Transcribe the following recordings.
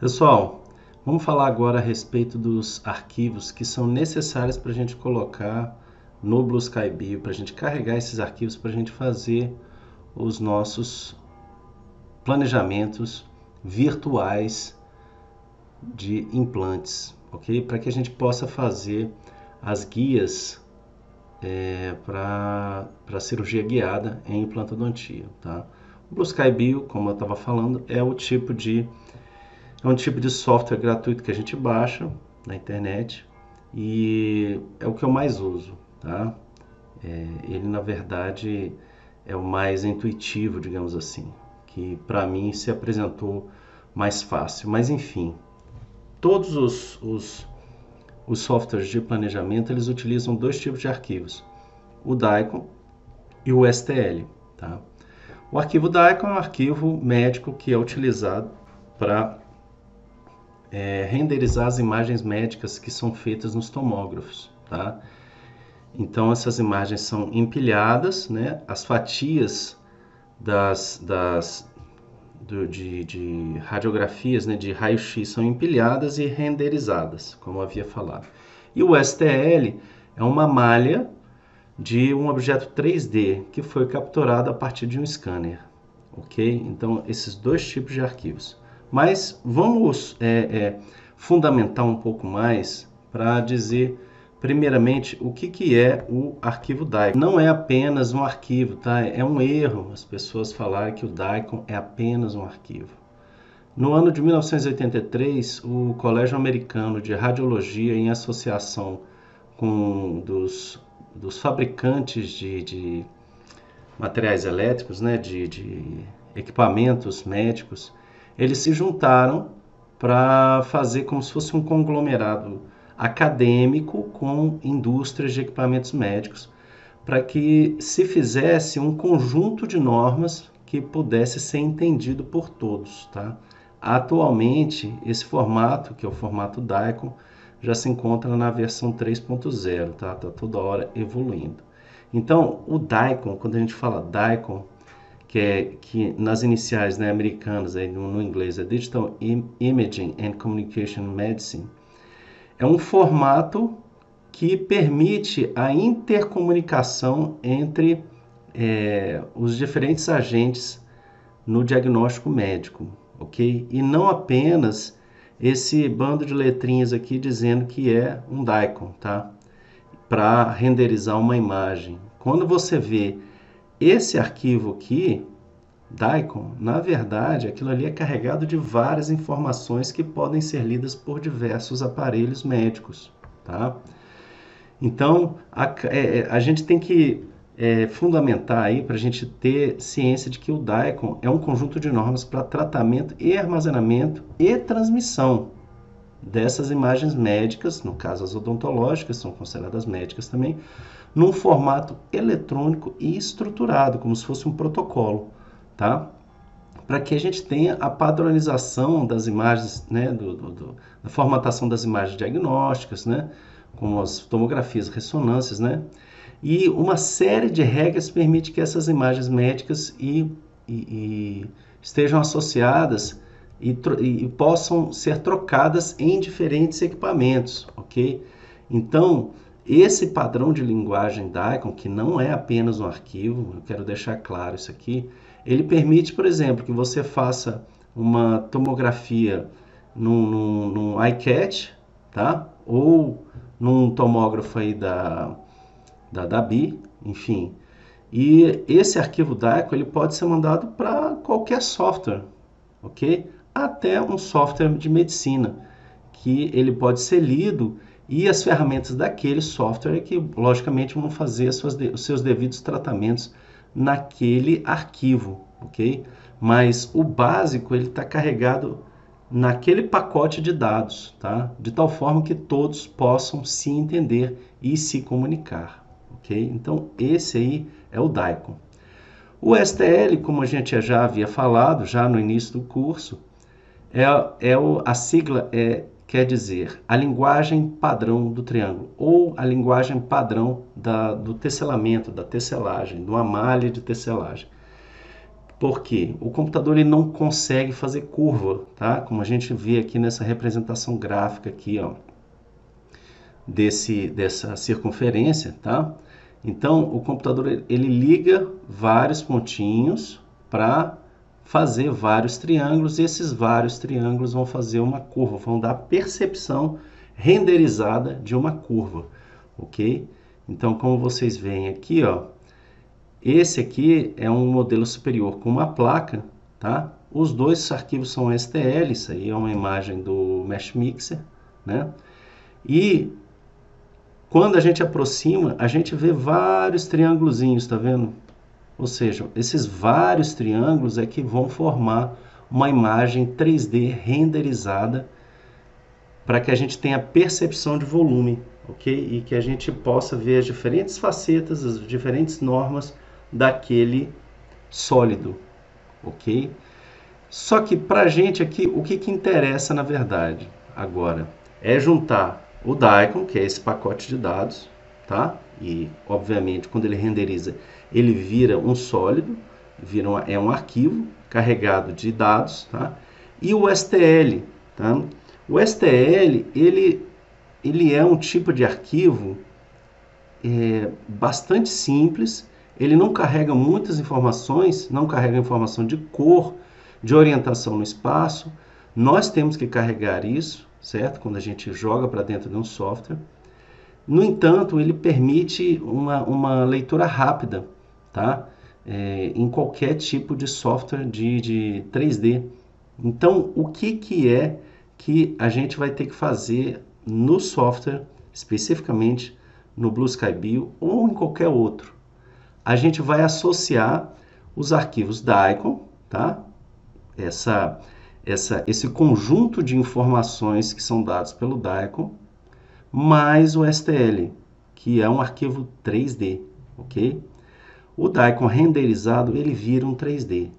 Pessoal, vamos falar agora a respeito dos arquivos que são necessários para a gente colocar no Blue Sky Bio, para a gente carregar esses arquivos, para a gente fazer os nossos planejamentos virtuais de implantes, ok? Para que a gente possa fazer as guias é, para cirurgia guiada em implantodontia, tá? O Blue Sky Bio, como eu estava falando, é o tipo de é um tipo de software gratuito que a gente baixa na internet e é o que eu mais uso, tá? É, ele na verdade é o mais intuitivo, digamos assim, que para mim se apresentou mais fácil. Mas enfim, todos os, os, os softwares de planejamento eles utilizam dois tipos de arquivos: o DICOM e o STL, tá? O arquivo DICOM é um arquivo médico que é utilizado para é, renderizar as imagens médicas que são feitas nos tomógrafos, tá? Então essas imagens são empilhadas, né? As fatias das, das do, de, de, radiografias, né? De raio-x são empilhadas e renderizadas, como havia falado. E o STL é uma malha de um objeto 3D que foi capturado a partir de um scanner, ok? Então esses dois tipos de arquivos. Mas vamos é, é, fundamentar um pouco mais para dizer, primeiramente, o que, que é o arquivo DICOM. Não é apenas um arquivo, tá? É um erro as pessoas falarem que o DICOM é apenas um arquivo. No ano de 1983, o Colégio Americano de Radiologia, em associação com dos, dos fabricantes de, de materiais elétricos, né, de, de equipamentos médicos, eles se juntaram para fazer como se fosse um conglomerado acadêmico com indústrias de equipamentos médicos, para que se fizesse um conjunto de normas que pudesse ser entendido por todos. Tá? Atualmente, esse formato, que é o formato DICOM, já se encontra na versão 3.0, tá? Tá toda hora evoluindo. Então, o DICOM, quando a gente fala DICOM, que é que nas iniciais né, americanas, aí no, no inglês é Digital Imaging and Communication Medicine, é um formato que permite a intercomunicação entre é, os diferentes agentes no diagnóstico médico, ok? E não apenas esse bando de letrinhas aqui dizendo que é um DICOM, tá? Para renderizar uma imagem. Quando você vê esse arquivo aqui, DICOM, na verdade, aquilo ali é carregado de várias informações que podem ser lidas por diversos aparelhos médicos, tá? Então, a, é, é a gente tem que é, fundamentar aí para a gente ter ciência de que o DICOM é um conjunto de normas para tratamento e armazenamento e transmissão dessas imagens médicas, no caso as odontológicas, são consideradas médicas também, num formato eletrônico e estruturado, como se fosse um protocolo, tá? Para que a gente tenha a padronização das imagens, né, do, do, do, da formatação das imagens diagnósticas, né, como as tomografias, ressonâncias, né, e uma série de regras permite que essas imagens médicas e, e, e estejam associadas e, e, possam ser trocadas em diferentes equipamentos, ok? Então, esse padrão de linguagem DICOM, que não é apenas um arquivo, eu quero deixar claro isso aqui, ele permite, por exemplo, que você faça uma tomografia num, num, num iCat, tá? Ou num tomógrafo aí da, da DABI, enfim. E esse arquivo DICOM ele pode ser mandado para qualquer software, ok? Até um software de medicina, que ele pode ser lido e as ferramentas daquele software é que, logicamente, vão fazer os seus devidos tratamentos naquele arquivo, ok? Mas o básico ele está carregado naquele pacote de dados, tá? De tal forma que todos possam se entender e se comunicar, ok? Então esse aí é o DICOM. O STL, como a gente já havia falado já no início do curso, é, é o, a sigla é quer dizer a linguagem padrão do triângulo ou a linguagem padrão da, do tesselamento, da tesselagem, de uma malha de tesselagem. porque o computador ele não consegue fazer curva, tá? Como a gente vê aqui nessa representação gráfica aqui, ó, desse dessa circunferência, tá? Então, o computador ele liga vários pontinhos para fazer vários triângulos e esses vários triângulos vão fazer uma curva, vão dar percepção renderizada de uma curva, ok? Então, como vocês veem aqui, ó, esse aqui é um modelo superior com uma placa, tá? Os dois arquivos são STL, isso aí é uma imagem do Mesh Mixer, né? E quando a gente aproxima, a gente vê vários triângulozinhos, tá vendo? Ou seja, esses vários triângulos é que vão formar uma imagem 3D renderizada para que a gente tenha percepção de volume, ok? E que a gente possa ver as diferentes facetas, as diferentes normas daquele sólido, ok? Só que para a gente aqui, o que, que interessa na verdade agora é juntar o Daikon, que é esse pacote de dados, tá? E, obviamente, quando ele renderiza, ele vira um sólido, vira uma, é um arquivo carregado de dados, tá? E o STL, tá? O STL, ele, ele é um tipo de arquivo é, bastante simples, ele não carrega muitas informações, não carrega informação de cor, de orientação no espaço. Nós temos que carregar isso, certo? Quando a gente joga para dentro de um software. No entanto, ele permite uma, uma leitura rápida, tá? É, em qualquer tipo de software de, de 3D. Então, o que, que é que a gente vai ter que fazer no software, especificamente no Blue Sky Bio ou em qualquer outro? A gente vai associar os arquivos da Icon, tá? Essa essa, esse conjunto de informações que são dados pelo DICOM, mais o STL, que é um arquivo 3D, ok? O DICOM renderizado, ele vira um 3D,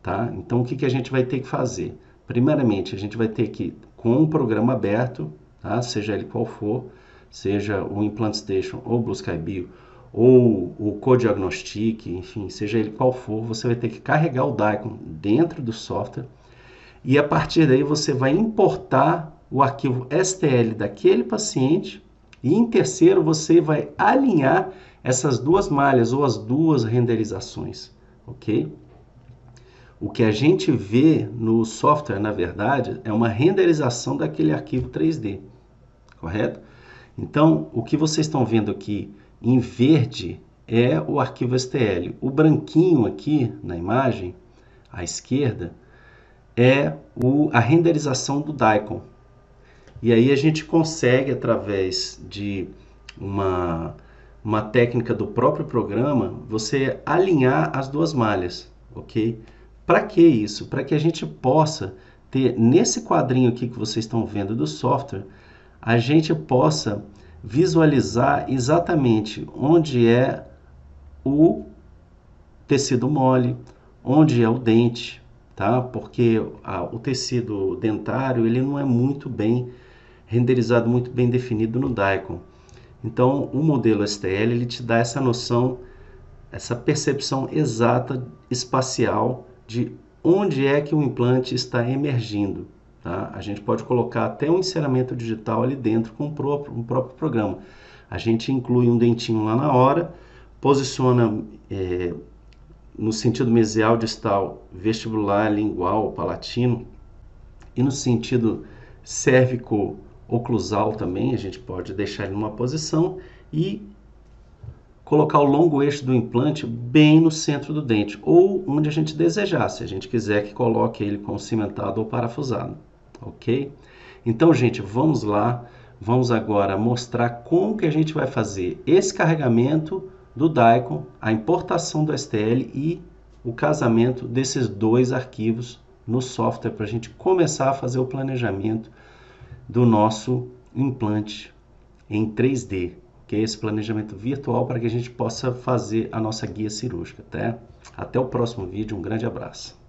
tá? Então, o que, que a gente vai ter que fazer? Primeiramente, a gente vai ter que, com um programa aberto, tá? seja ele qual for, seja o Implant Station ou o Blue Sky Bio, ou o Codiagnostic, enfim, seja ele qual for, você vai ter que carregar o DICOM dentro do software e a partir daí você vai importar o arquivo STL daquele paciente e em terceiro você vai alinhar essas duas malhas ou as duas renderizações, ok? O que a gente vê no software, na verdade, é uma renderização daquele arquivo 3D, correto? Então, o que vocês estão vendo aqui em verde é o arquivo STL. O branquinho aqui na imagem, à esquerda, é o, a renderização do Daikon. E aí a gente consegue, através de uma, uma técnica do próprio programa, você alinhar as duas malhas, ok? Para que isso? Para que a gente possa ter, nesse quadrinho aqui que vocês estão vendo do software, a gente possa visualizar exatamente onde é o tecido mole, onde é o dente, tá? Porque a, o tecido dentário ele não é muito bem renderizado, muito bem definido no Daikon. Então, o modelo STL ele te dá essa noção, essa percepção exata espacial de onde é que o implante está emergindo. Tá? A gente pode colocar até um enceramento digital ali dentro com o próprio, próprio programa. A gente inclui um dentinho lá na hora, posiciona é, no sentido mesial distal, vestibular, lingual, palatino, e no sentido cérvico oclusal também, a gente pode deixar ele numa posição e colocar o longo eixo do implante bem no centro do dente, ou onde a gente desejar, se a gente quiser que coloque ele com cimentado ou parafusado, ok? Então, gente, vamos lá, vamos agora mostrar como que a gente vai fazer esse carregamento do Daikon, a importação do STL e o casamento desses dois arquivos no software para a gente começar a fazer o planejamento do nosso implante em 3D, que é esse planejamento virtual para que a gente possa fazer a nossa guia cirúrgica. Até, até o próximo vídeo, um grande abraço.